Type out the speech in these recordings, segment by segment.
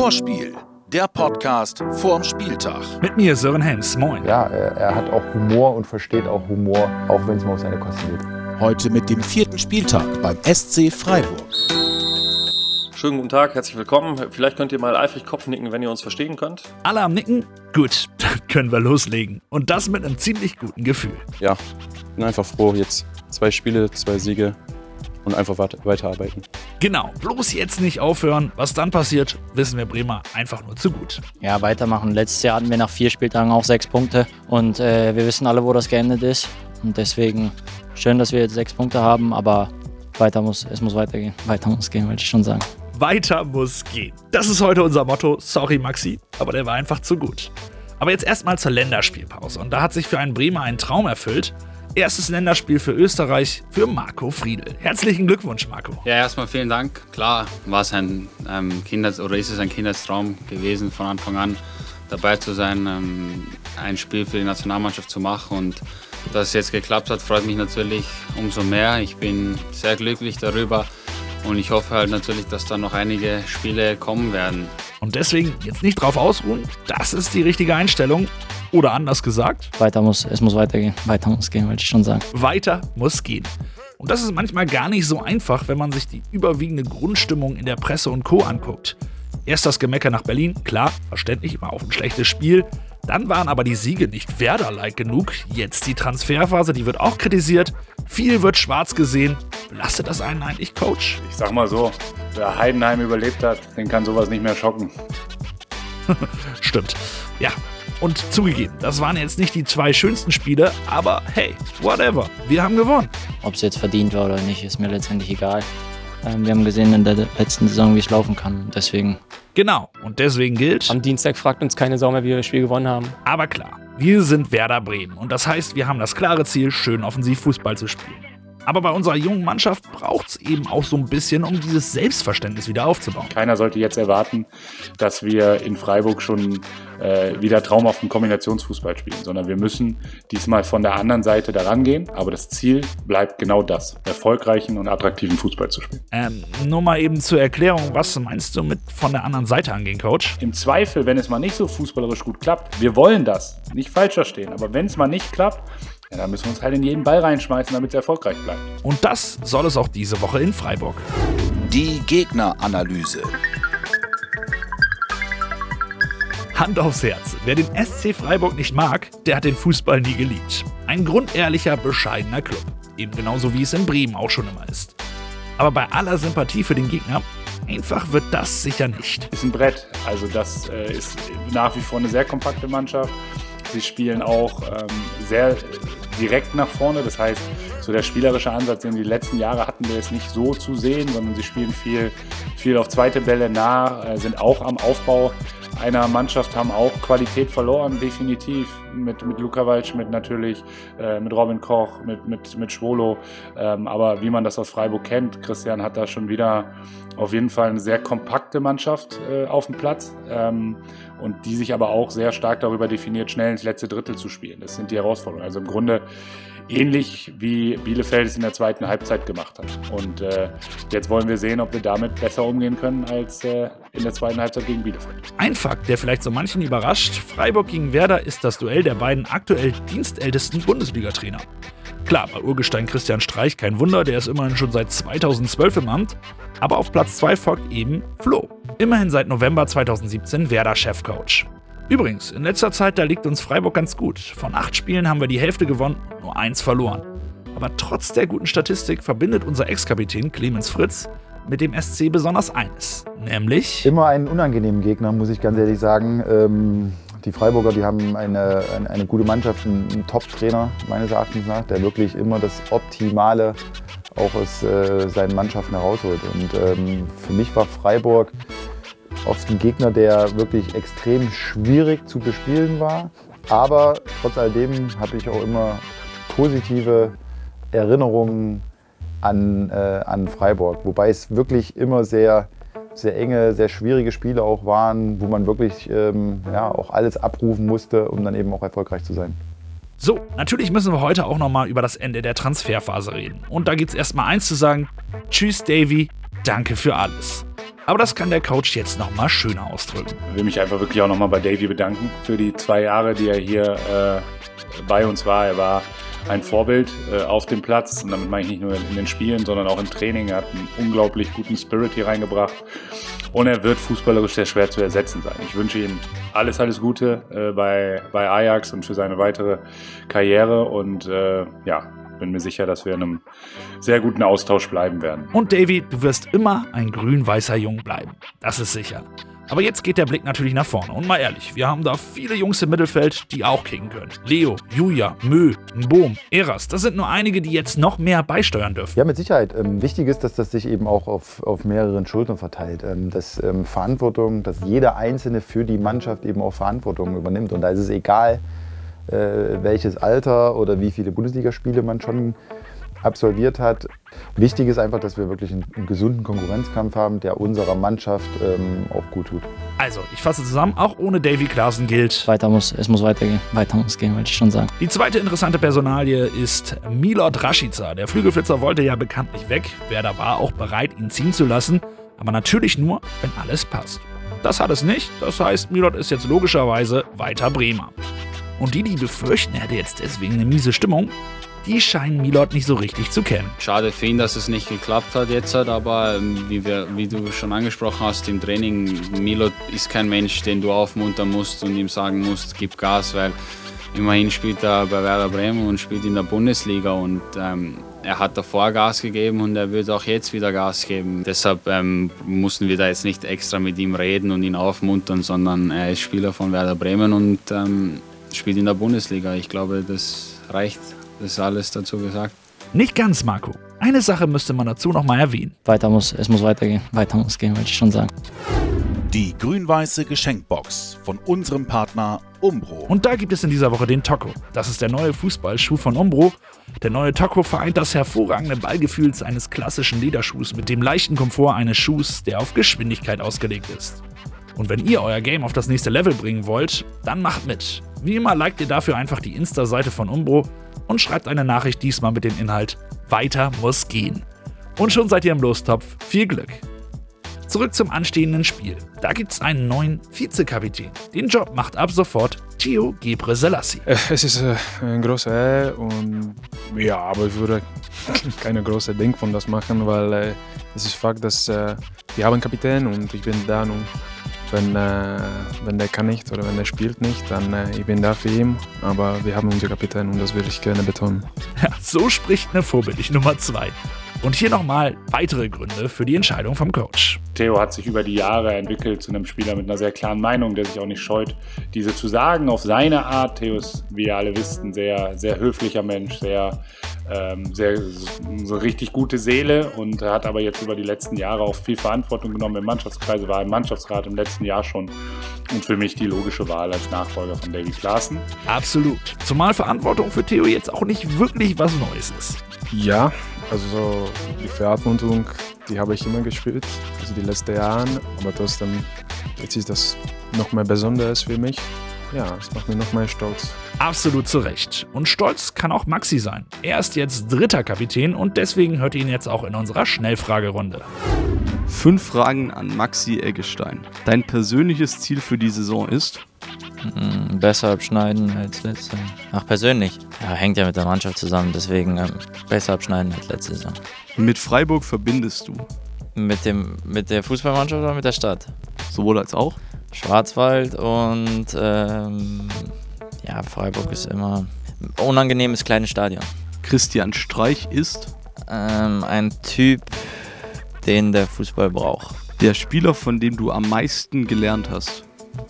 Vorspiel, der Podcast vorm Spieltag. Mit mir Sören Helms, moin. Ja, er, er hat auch Humor und versteht auch Humor, auch wenn es mal auf seine Kosten geht. Heute mit dem vierten Spieltag beim SC Freiburg. Schönen guten Tag, herzlich willkommen. Vielleicht könnt ihr mal eifrig Kopfnicken, wenn ihr uns verstehen könnt. Alle am Nicken? Gut, dann können wir loslegen. Und das mit einem ziemlich guten Gefühl. Ja, bin einfach froh. Jetzt zwei Spiele, zwei Siege und einfach weiterarbeiten. Genau, bloß jetzt nicht aufhören. Was dann passiert, wissen wir Bremer einfach nur zu gut. Ja, weitermachen. Letztes Jahr hatten wir nach vier Spieltagen auch sechs Punkte und äh, wir wissen alle, wo das geendet ist. Und deswegen schön, dass wir jetzt sechs Punkte haben, aber weiter muss, es muss weitergehen. Weiter muss gehen, wollte ich schon sagen. Weiter muss gehen. Das ist heute unser Motto. Sorry, Maxi, aber der war einfach zu gut. Aber jetzt erstmal zur Länderspielpause. Und da hat sich für einen Bremer ein Traum erfüllt. Erstes Länderspiel für Österreich für Marco Friedl. Herzlichen Glückwunsch, Marco. Ja, erstmal vielen Dank. Klar war es ein ähm, Kinders oder ist es ein Kinderstraum gewesen, von Anfang an dabei zu sein, ähm, ein Spiel für die Nationalmannschaft zu machen. Und dass es jetzt geklappt hat, freut mich natürlich umso mehr. Ich bin sehr glücklich darüber. Und ich hoffe halt natürlich, dass da noch einige Spiele kommen werden. Und deswegen jetzt nicht drauf ausruhen. Das ist die richtige Einstellung. Oder anders gesagt. Weiter muss, es muss weitergehen. Weiter muss gehen, wollte ich schon sagen. Weiter muss gehen. Und das ist manchmal gar nicht so einfach, wenn man sich die überwiegende Grundstimmung in der Presse und Co. anguckt. Erst das Gemecker nach Berlin, klar, verständlich, war auch ein schlechtes Spiel. Dann waren aber die Siege nicht Werder-like genug. Jetzt die Transferphase, die wird auch kritisiert. Viel wird schwarz gesehen. Belastet das einen eigentlich, Coach? Ich sag mal so, wer Heidenheim überlebt hat, den kann sowas nicht mehr schocken. Stimmt. Ja. Und zugegeben, das waren jetzt nicht die zwei schönsten Spiele, aber hey, whatever. Wir haben gewonnen. Ob es jetzt verdient war oder nicht, ist mir letztendlich egal. Ähm, wir haben gesehen in der letzten Saison, wie es laufen kann. Deswegen. Genau. Und deswegen gilt. Am Dienstag fragt uns keine Sau mehr, wie wir das Spiel gewonnen haben. Aber klar, wir sind Werder Bremen. Und das heißt, wir haben das klare Ziel, schön offensiv Fußball zu spielen. Aber bei unserer jungen Mannschaft braucht es eben auch so ein bisschen, um dieses Selbstverständnis wieder aufzubauen. Keiner sollte jetzt erwarten, dass wir in Freiburg schon äh, wieder traumhaften Kombinationsfußball spielen, sondern wir müssen diesmal von der anderen Seite daran gehen. Aber das Ziel bleibt genau das, erfolgreichen und attraktiven Fußball zu spielen. Ähm, nur mal eben zur Erklärung, was meinst du mit von der anderen Seite angehen, Coach? Im Zweifel, wenn es mal nicht so fußballerisch gut klappt, wir wollen das, nicht falsch verstehen, aber wenn es mal nicht klappt, ja, dann müssen wir uns halt in jeden Ball reinschmeißen, damit es erfolgreich bleibt. Und das soll es auch diese Woche in Freiburg. Die Gegneranalyse. Hand aufs Herz. Wer den SC Freiburg nicht mag, der hat den Fußball nie geliebt. Ein grundehrlicher, bescheidener Club. Eben genauso wie es in Bremen auch schon immer ist. Aber bei aller Sympathie für den Gegner, einfach wird das sicher nicht. Ist ein Brett. Also das äh, ist nach wie vor eine sehr kompakte Mannschaft. Sie spielen auch ähm, sehr direkt nach vorne. Das heißt, so der spielerische Ansatz, in den letzten Jahre hatten wir es nicht so zu sehen, sondern sie spielen viel, viel auf zweite Bälle nah, äh, sind auch am Aufbau einer Mannschaft, haben auch Qualität verloren, definitiv. Mit, mit Luka Waldschmidt natürlich, äh, mit Robin Koch, mit, mit, mit Schwolo. Ähm, aber wie man das aus Freiburg kennt, Christian hat da schon wieder auf jeden Fall eine sehr kompakte Mannschaft äh, auf dem Platz ähm, und die sich aber auch sehr stark darüber definiert, schnell ins letzte Drittel zu spielen. Das sind die Herausforderungen. Also im Grunde ähnlich wie Bielefeld es in der zweiten Halbzeit gemacht hat. Und äh, jetzt wollen wir sehen, ob wir damit besser umgehen können als äh, in der zweiten Halbzeit gegen Bielefeld. Ein Fakt, der vielleicht so manchen überrascht: Freiburg gegen Werder ist das Duell der beiden aktuell dienstältesten Bundesliga-Trainer. Klar, bei Urgestein Christian Streich kein Wunder, der ist immerhin schon seit 2012 im Amt. Aber auf Platz 2 folgt eben Flo. Immerhin seit November 2017 Werder-Chefcoach. Übrigens, in letzter Zeit, da liegt uns Freiburg ganz gut. Von acht Spielen haben wir die Hälfte gewonnen, nur eins verloren. Aber trotz der guten Statistik verbindet unser Ex-Kapitän Clemens Fritz mit dem SC besonders eines, nämlich... Immer einen unangenehmen Gegner, muss ich ganz ehrlich sagen. Ähm, die Freiburger, die haben eine, eine, eine gute Mannschaft, einen, Top-Trainer meines Erachtens nach, der wirklich immer das Optimale auch aus äh, seinen Mannschaften herausholt. Und ähm, für mich war Freiburg oft ein Gegner, der wirklich extrem schwierig zu bespielen war. Aber trotz alledem habe ich auch immer positive Erinnerungen an, äh, an Freiburg. Wobei es wirklich immer sehr, sehr enge, sehr schwierige Spiele auch waren, wo man wirklich ähm, ja, auch alles abrufen musste, um dann eben auch erfolgreich zu sein. So, natürlich müssen wir heute auch nochmal über das Ende der Transferphase reden. Und da gibt es erstmal eins zu sagen: Tschüss, Davy, danke für alles. Aber das kann der Coach jetzt nochmal schöner ausdrücken. Ich will mich einfach wirklich auch nochmal bei Davy bedanken für die zwei Jahre, die er hier äh, bei uns war. Er war ein Vorbild äh, auf dem Platz und damit meine ich nicht nur in den Spielen, sondern auch im Training. Er hat einen unglaublich guten Spirit hier reingebracht und er wird fußballerisch sehr schwer zu ersetzen sein. Ich wünsche ihm alles, alles Gute äh, bei, bei Ajax und für seine weitere Karriere und äh, ja, bin mir sicher, dass wir in einem sehr guten Austausch bleiben werden. Und Davy, du wirst immer ein grün-weißer Jung bleiben. Das ist sicher. Aber jetzt geht der Blick natürlich nach vorne. Und mal ehrlich, wir haben da viele Jungs im Mittelfeld, die auch kicken können. Leo, Julia, Mö, Boom, Eras, das sind nur einige, die jetzt noch mehr beisteuern dürfen. Ja, mit Sicherheit. Ähm, wichtig ist, dass das sich eben auch auf, auf mehreren Schultern verteilt. Ähm, dass ähm, Verantwortung, dass jeder Einzelne für die Mannschaft eben auch Verantwortung übernimmt. Und da ist es egal, äh, welches Alter oder wie viele Bundesligaspiele man schon absolviert hat. Wichtig ist einfach, dass wir wirklich einen, einen gesunden Konkurrenzkampf haben, der unserer Mannschaft ähm, auch gut tut. Also, ich fasse zusammen, auch ohne Davy Klaassen gilt. Weiter muss, es muss weitergehen. Weiter muss gehen, wollte ich schon sagen. Die zweite interessante Personalie ist Milot Rashica. Der Flügelflitzer wollte ja bekanntlich weg. Werder war auch bereit, ihn ziehen zu lassen. Aber natürlich nur, wenn alles passt. Das hat es nicht. Das heißt, Milot ist jetzt logischerweise weiter Bremer. Und die, die befürchten, er hätte jetzt deswegen eine miese Stimmung, die scheinen Milot nicht so richtig zu kennen. Schade für ihn, dass es nicht geklappt hat jetzt, aber ähm, wie, wir, wie du schon angesprochen hast im Training, Milot ist kein Mensch, den du aufmuntern musst und ihm sagen musst, gib Gas, weil immerhin spielt er bei Werder Bremen und spielt in der Bundesliga und ähm, er hat davor Gas gegeben und er wird auch jetzt wieder Gas geben. Deshalb ähm, mussten wir da jetzt nicht extra mit ihm reden und ihn aufmuntern, sondern er ist Spieler von Werder Bremen und ähm, spielt in der Bundesliga. Ich glaube, das reicht. Ist alles dazu gesagt. Nicht ganz, Marco. Eine Sache müsste man dazu noch mal erwähnen. Weiter muss, es muss weitergehen. Weiter muss gehen, wollte ich schon sagen. Die grün-weiße Geschenkbox von unserem Partner Umbro. Und da gibt es in dieser Woche den Tocco. Das ist der neue Fußballschuh von Umbro. Der neue Tocco vereint das hervorragende Ballgefühl eines klassischen Lederschuhs mit dem leichten Komfort eines Schuhs, der auf Geschwindigkeit ausgelegt ist. Und wenn ihr euer Game auf das nächste Level bringen wollt, dann macht mit. Wie immer liked ihr dafür einfach die Insta-Seite von Umbro und schreibt eine Nachricht diesmal mit dem Inhalt Weiter muss gehen. Und schon seid ihr im Lostopf. Viel Glück! Zurück zum anstehenden Spiel. Da gibt es einen neuen Vizekapitän. Den Job macht ab sofort Theo Gebre Selassie. Es ist äh, ein großer Ehre und ja, aber ich würde keine große Ding von das machen, weil äh, es ist Fakt, dass äh, wir haben einen Kapitän und ich bin da und wenn, äh, wenn der kann nicht oder wenn der spielt nicht, dann äh, ich bin da für ihn. Aber wir haben unseren Kapitän und das würde ich gerne betonen. Ja, so spricht eine vorbildlich Nummer 2. Und hier nochmal weitere Gründe für die Entscheidung vom Coach. Theo hat sich über die Jahre entwickelt zu einem Spieler mit einer sehr klaren Meinung, der sich auch nicht scheut, diese zu sagen auf seine Art. Theo ist, wie ihr alle wisst, ein sehr, sehr höflicher Mensch, sehr, ähm, sehr so richtig gute Seele und hat aber jetzt über die letzten Jahre auch viel Verantwortung genommen im Mannschaftskreis, war im Mannschaftsrat im letzten Jahr schon und für mich die logische Wahl als Nachfolger von Davy Klaassen. Absolut. Zumal Verantwortung für Theo jetzt auch nicht wirklich was Neues ist. Ja, also die Verantwortung, die habe ich immer gespielt, also die letzten Jahre, aber trotzdem, jetzt ist das noch mehr Besonderes für mich. Ja, es macht mich noch mehr stolz. Absolut zu Recht. Und stolz kann auch Maxi sein. Er ist jetzt dritter Kapitän und deswegen hört ihr ihn jetzt auch in unserer Schnellfragerunde. Fünf Fragen an Maxi Eggestein. Dein persönliches Ziel für die Saison ist? Mm, besser abschneiden als letzte. Ach, persönlich. Ja, hängt ja mit der Mannschaft zusammen, deswegen ähm, besser abschneiden als letzte Saison. Mit Freiburg verbindest du? Mit, dem, mit der Fußballmannschaft oder mit der Stadt? Sowohl als auch? Schwarzwald und ähm, ja, Freiburg ist immer ein unangenehmes kleines Stadion. Christian Streich ist? Ähm, ein Typ, den der Fußball braucht. Der Spieler, von dem du am meisten gelernt hast?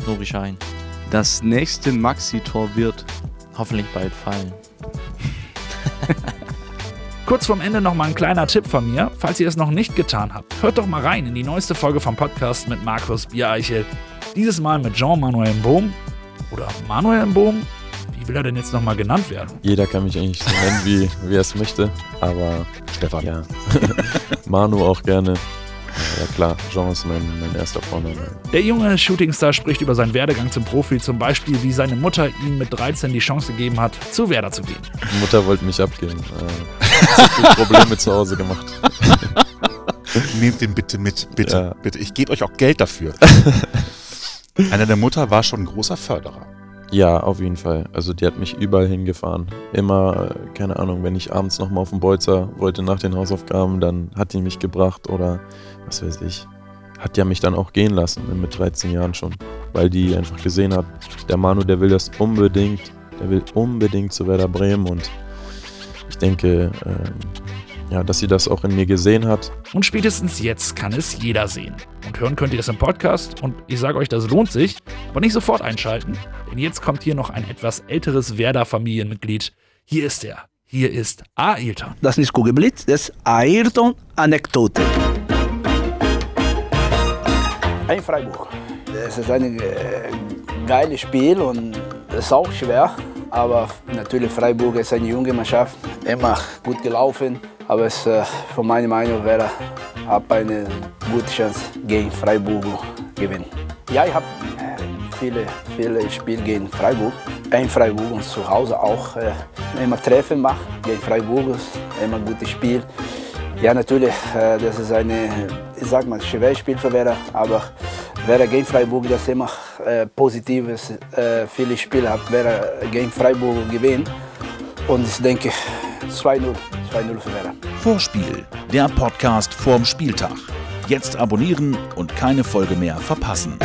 Nuri Schein. Das nächste Maxi-Tor wird hoffentlich bald fallen. Kurz vorm Ende noch mal ein kleiner Tipp von mir, falls ihr es noch nicht getan habt. Hört doch mal rein in die neueste Folge vom Podcast mit Markus Biereichel. Dieses Mal mit Jean-Manuel Bohm. Oder Manuel Bohm? Wie will er denn jetzt nochmal genannt werden? Jeder kann mich eigentlich so nennen, wie, wie er es möchte. Aber Stefan. ja. Manu auch gerne. Ja klar, Jean ist mein, mein erster Vorname. Der junge Shootingstar spricht über seinen Werdegang zum Profi, zum Beispiel wie seine Mutter ihm mit 13 die Chance gegeben hat, zu Werder zu gehen. Die Mutter wollte mich abgeben. Äh, so viel Probleme zu Hause gemacht. Nehmt den bitte mit, bitte, Ja. bitte. Ich gebe euch auch Geld dafür. Einer der Mutter war schon ein großer Förderer. Ja, auf jeden Fall. Also die hat mich überall hingefahren. Immer, äh, keine Ahnung, wenn ich abends nochmal auf den Bolzer wollte nach den Hausaufgaben, dann hat die mich gebracht oder was weiß ich. Hat ja mich dann auch gehen lassen, ne, mit 13 Jahren schon. Weil die einfach gesehen hat, der Manu, der will das unbedingt, der will unbedingt zu Werder Bremen und ich denke, ähm, ja, dass sie das auch in mir gesehen hat. Und spätestens jetzt kann es jeder sehen. Und hören könnt ihr es im Podcast. Und ich sage euch, das lohnt sich. Aber nicht sofort einschalten, denn jetzt kommt hier noch ein etwas älteres Werder-Familienmitglied. Hier ist er. Hier ist Ailton. Das ist nicht Kugelblitz, das ist Ayrton-Anekdote. Ein Freiburg. Das ist ein äh, geiles Spiel und es ist auch schwer. Aber natürlich Freiburg ist eine junge Mannschaft, immer gut gelaufen. Aber es, äh, von meiner Meinung wäre, habe eine gute Chance gegen Freiburg gewinnen. Ja, ich habe viele, viele Spiele gegen Freiburg. In Freiburg und zu Hause auch äh, immer Treffen machen gegen Freiburg. Immer ein gutes Spiel. Ja, natürlich, äh, das ist eine, ich sag mal, schweres Spiel für Werder, aber Werder gegen Freiburg, das ist immer äh, positives. Äh, viele Spiele hat Werder gegen Freiburg gewinnen und ich denke 2-0, 2-0 für Werder. Vorspiel, der Podcast vorm Spieltag. Jetzt abonnieren und keine Folge mehr verpassen.